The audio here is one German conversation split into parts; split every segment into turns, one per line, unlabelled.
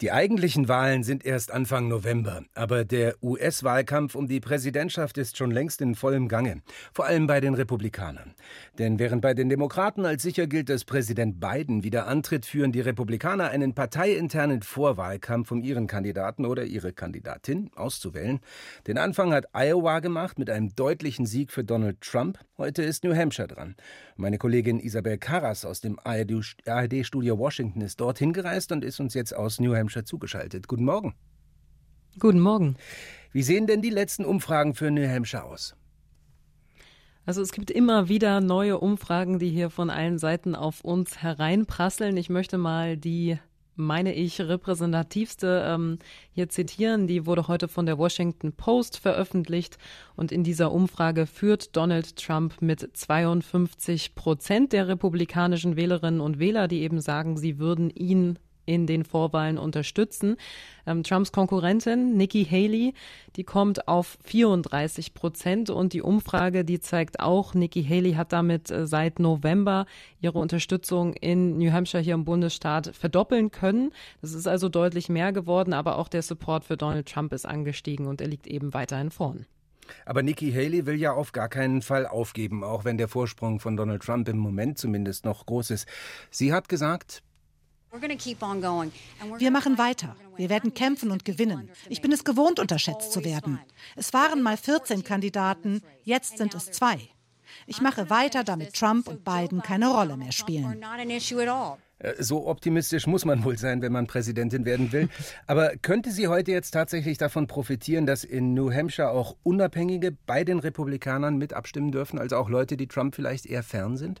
Die eigentlichen Wahlen sind erst Anfang November, aber der US-Wahlkampf um die Präsidentschaft ist schon längst in vollem Gange, vor allem bei den Republikanern. Denn während bei den Demokraten als sicher gilt, dass Präsident Biden wieder antritt, führen die Republikaner einen parteiinternen Vorwahlkampf, um ihren Kandidaten oder ihre Kandidatin auszuwählen. Den Anfang hat Iowa gemacht mit einem deutlichen Sieg für Donald Trump. Heute ist New Hampshire dran. Meine Kollegin Isabel Karras aus dem ARD-Studio Washington ist dorthin gereist und ist uns jetzt aus New Hampshire Hampshire zugeschaltet. Guten Morgen.
Guten Morgen.
Wie sehen denn die letzten Umfragen für New Hampshire aus?
Also es gibt immer wieder neue Umfragen, die hier von allen Seiten auf uns hereinprasseln. Ich möchte mal die meine ich, repräsentativste ähm, hier zitieren. Die wurde heute von der Washington Post veröffentlicht und in dieser Umfrage führt Donald Trump mit 52 Prozent der republikanischen Wählerinnen und Wähler, die eben sagen, sie würden ihn in den Vorwahlen unterstützen. Ähm, Trumps Konkurrentin Nikki Haley, die kommt auf 34 Prozent und die Umfrage, die zeigt auch, Nikki Haley hat damit äh, seit November ihre Unterstützung in New Hampshire hier im Bundesstaat verdoppeln können. Das ist also deutlich mehr geworden, aber auch der Support für Donald Trump ist angestiegen und er liegt eben weiterhin vorn.
Aber Nikki Haley will ja auf gar keinen Fall aufgeben, auch wenn der Vorsprung von Donald Trump im Moment zumindest noch groß ist. Sie hat gesagt,
wir machen weiter. Wir werden kämpfen und gewinnen. Ich bin es gewohnt, unterschätzt zu werden. Es waren mal 14 Kandidaten, jetzt sind es zwei. Ich mache weiter, damit Trump und Biden keine Rolle mehr spielen.
Äh, so optimistisch muss man wohl sein, wenn man Präsidentin werden will. Aber könnte sie heute jetzt tatsächlich davon profitieren, dass in New Hampshire auch Unabhängige bei den Republikanern mit abstimmen dürfen, also auch Leute, die Trump vielleicht eher fern sind?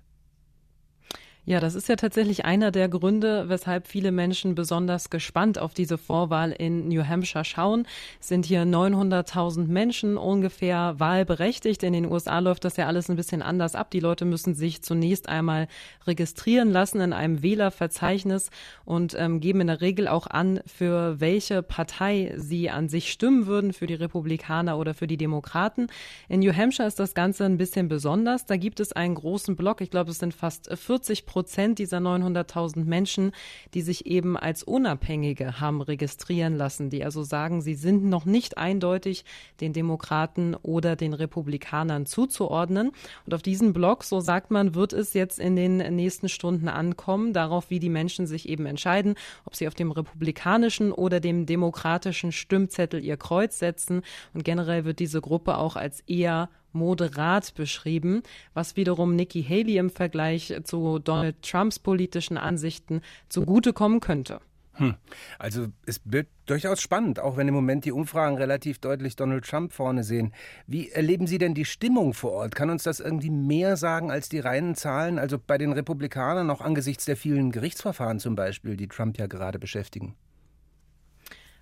Ja, das ist ja tatsächlich einer der Gründe, weshalb viele Menschen besonders gespannt auf diese Vorwahl in New Hampshire schauen. Es sind hier 900.000 Menschen ungefähr wahlberechtigt. In den USA läuft das ja alles ein bisschen anders ab. Die Leute müssen sich zunächst einmal registrieren lassen in einem Wählerverzeichnis und ähm, geben in der Regel auch an, für welche Partei sie an sich stimmen würden, für die Republikaner oder für die Demokraten. In New Hampshire ist das Ganze ein bisschen besonders. Da gibt es einen großen Block. Ich glaube, es sind fast 40 Prozent dieser 900.000 Menschen, die sich eben als Unabhängige haben registrieren lassen, die also sagen, sie sind noch nicht eindeutig den Demokraten oder den Republikanern zuzuordnen. Und auf diesen Block, so sagt man, wird es jetzt in den nächsten Stunden ankommen, darauf, wie die Menschen sich eben entscheiden, ob sie auf dem republikanischen oder dem demokratischen Stimmzettel ihr Kreuz setzen. Und generell wird diese Gruppe auch als eher moderat beschrieben, was wiederum Nikki Haley im Vergleich zu Donald Trumps politischen Ansichten zugutekommen könnte.
Hm. Also es wird durchaus spannend, auch wenn im Moment die Umfragen relativ deutlich Donald Trump vorne sehen. Wie erleben Sie denn die Stimmung vor Ort? Kann uns das irgendwie mehr sagen als die reinen Zahlen? Also bei den Republikanern auch angesichts der vielen Gerichtsverfahren zum Beispiel, die Trump ja gerade beschäftigen?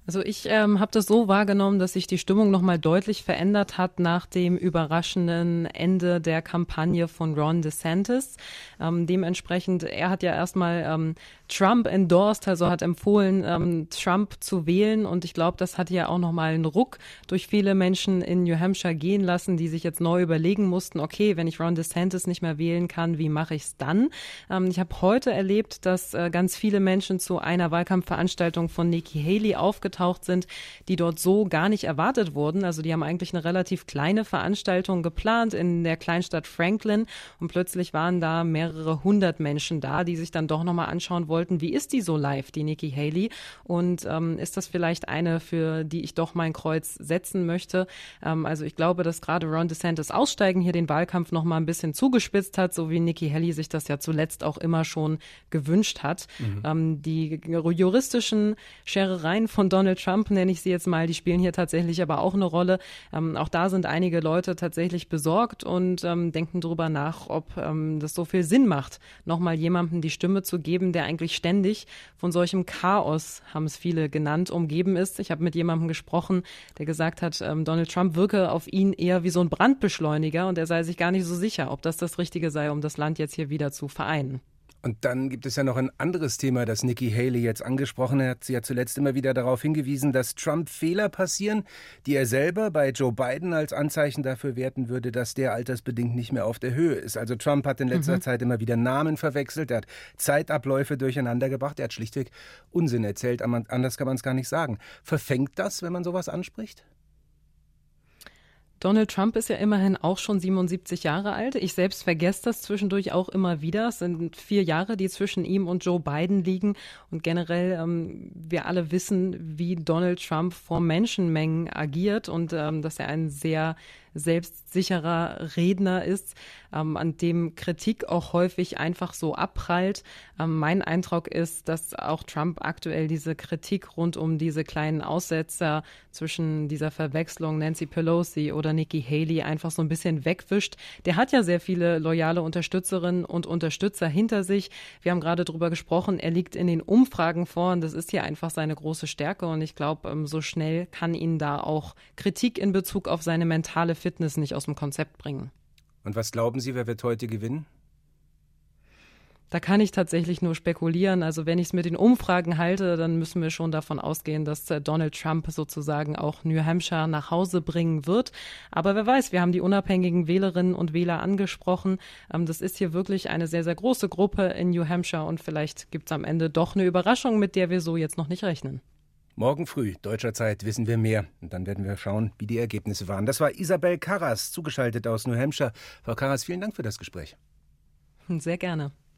Also ich ähm, habe das so wahrgenommen, dass sich die Stimmung nochmal deutlich verändert hat nach dem überraschenden Ende der Kampagne von Ron DeSantis. Ähm, dementsprechend, er hat ja erstmal ähm, Trump endorsed, also hat empfohlen, ähm, Trump zu wählen. Und ich glaube, das hat ja auch nochmal einen Ruck durch viele Menschen in New Hampshire gehen lassen, die sich jetzt neu überlegen mussten, okay, wenn ich Ron DeSantis nicht mehr wählen kann, wie mache ich es dann? Ähm, ich habe heute erlebt, dass äh, ganz viele Menschen zu einer Wahlkampfveranstaltung von Nikki Haley aufgetaucht sind, die dort so gar nicht erwartet wurden. Also die haben eigentlich eine relativ kleine Veranstaltung geplant in der Kleinstadt Franklin und plötzlich waren da mehrere hundert Menschen da, die sich dann doch nochmal anschauen wollten, wie ist die so live, die Nikki Haley? Und ähm, ist das vielleicht eine, für die ich doch mein Kreuz setzen möchte? Ähm, also ich glaube, dass gerade Ron DeSantis Aussteigen hier den Wahlkampf noch mal ein bisschen zugespitzt hat, so wie Nikki Haley sich das ja zuletzt auch immer schon gewünscht hat. Mhm. Ähm, die juristischen Scherereien von Donald Trump, nenne ich sie jetzt mal, die spielen hier tatsächlich aber auch eine Rolle. Ähm, auch da sind einige Leute tatsächlich besorgt und ähm, denken darüber nach, ob ähm, das so viel Sinn macht, nochmal jemandem die Stimme zu geben, der eigentlich ständig von solchem Chaos, haben es viele genannt, umgeben ist. Ich habe mit jemandem gesprochen, der gesagt hat, ähm, Donald Trump wirke auf ihn eher wie so ein Brandbeschleuniger und er sei sich gar nicht so sicher, ob das das Richtige sei, um das Land jetzt hier wieder zu vereinen.
Und dann gibt es ja noch ein anderes Thema, das Nikki Haley jetzt angesprochen hat. Sie hat zuletzt immer wieder darauf hingewiesen, dass Trump Fehler passieren, die er selber bei Joe Biden als Anzeichen dafür werten würde, dass der altersbedingt nicht mehr auf der Höhe ist. Also Trump hat in letzter mhm. Zeit immer wieder Namen verwechselt, er hat Zeitabläufe durcheinander gebracht, er hat schlichtweg Unsinn erzählt, anders kann man es gar nicht sagen. Verfängt das, wenn man sowas anspricht?
Donald Trump ist ja immerhin auch schon 77 Jahre alt. Ich selbst vergesse das zwischendurch auch immer wieder. Es sind vier Jahre, die zwischen ihm und Joe Biden liegen. Und generell, ähm, wir alle wissen, wie Donald Trump vor Menschenmengen agiert und ähm, dass er ein sehr selbstsicherer Redner ist, ähm, an dem Kritik auch häufig einfach so abprallt. Ähm, mein Eindruck ist, dass auch Trump aktuell diese Kritik rund um diese kleinen Aussetzer zwischen dieser Verwechslung Nancy Pelosi oder Nikki Haley einfach so ein bisschen wegwischt. Der hat ja sehr viele loyale Unterstützerinnen und Unterstützer hinter sich. Wir haben gerade darüber gesprochen, er liegt in den Umfragen vor und das ist hier einfach seine große Stärke und ich glaube, ähm, so schnell kann ihn da auch Kritik in Bezug auf seine mentale Fitness nicht aus dem Konzept bringen.
Und was glauben Sie, wer wird heute gewinnen?
Da kann ich tatsächlich nur spekulieren. Also wenn ich es mit den Umfragen halte, dann müssen wir schon davon ausgehen, dass äh, Donald Trump sozusagen auch New Hampshire nach Hause bringen wird. Aber wer weiß, wir haben die unabhängigen Wählerinnen und Wähler angesprochen. Ähm, das ist hier wirklich eine sehr, sehr große Gruppe in New Hampshire und vielleicht gibt es am Ende doch eine Überraschung, mit der wir so jetzt noch nicht rechnen.
Morgen früh, deutscher Zeit, wissen wir mehr. Und dann werden wir schauen, wie die Ergebnisse waren. Das war Isabel Karras, zugeschaltet aus New Hampshire. Frau Karras, vielen Dank für das Gespräch.
Sehr gerne.